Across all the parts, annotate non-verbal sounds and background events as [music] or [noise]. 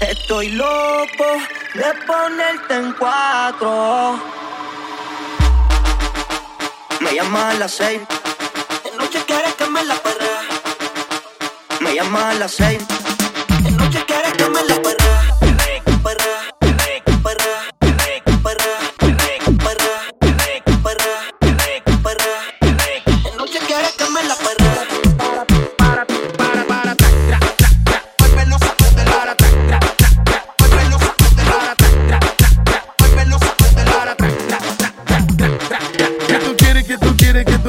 Estoy loco de ponerte en cuatro. Me llama a las seis. De noche quieres que me la perra. Me llama a las seis. De noche quieres que me la perra.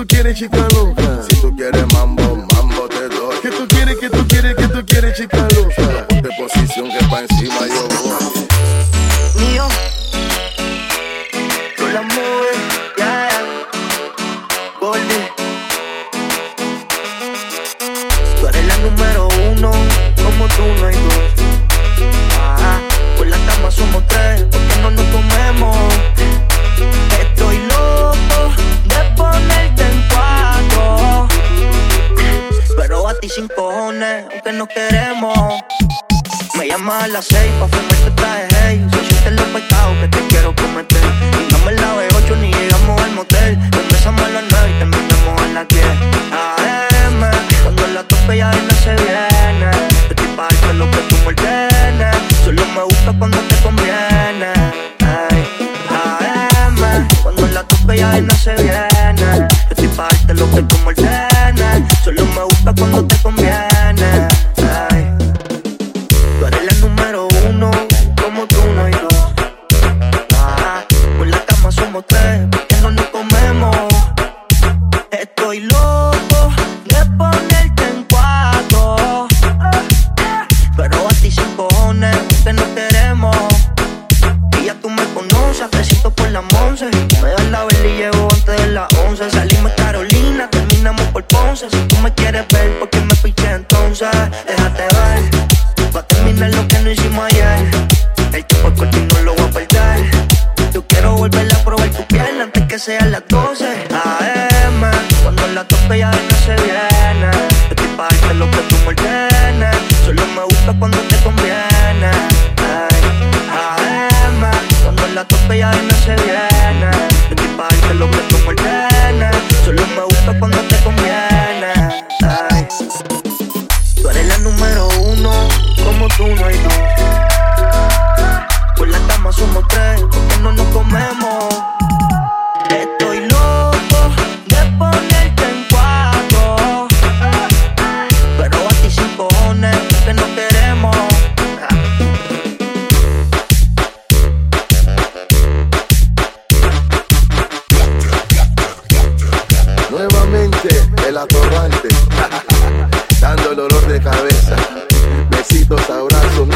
Tú quieres, chica loca? Si tú quieres mambo, mambo te doy. ¿Qué tú quieres, qué tú quieres, qué tú quieres, chica loca? Ponte posición que pa' encima yo voy. mío. Tú la mueves, ya, yeah. Tú eres la número uno, como tú no hay dos. Ah, por la cama somos tres, sin cojones, aunque no queremos. Me llama a las seis pa' fumarte traje hey Si sientes los pecados que te quiero cometer. Y no me la ocho ni llegamos al motel. Empezamos a las nueve y terminamos a las diez. AM, cuando la tope ya no se viene. Yo estoy pa' darte lo que tú me ordenes. Solo me gusta cuando te conviene. Ay, AM, cuando la tope ya no se viene cuando te conviene Ay Tú eres la número uno, como tú no hay dos. Ah, por la cama somos tres, porque no nos comemos. Estoy loco de ponerte en cuatro. Pero a ti sin cojones, que no queremos. Y ya tú me conoces, fresito por la once. Me das la vela Ponce. Si tú me quieres ver, ¿por qué me piché entonces? Déjate ver, va a terminar lo que no hicimos ayer. El tiempo es corto no lo voy a perder. Yo quiero volver a probar tu piel antes que sean las 12 AM, cuando la tope ya no el atorrante, [laughs] dando el olor de cabeza. Besitos, abrazos,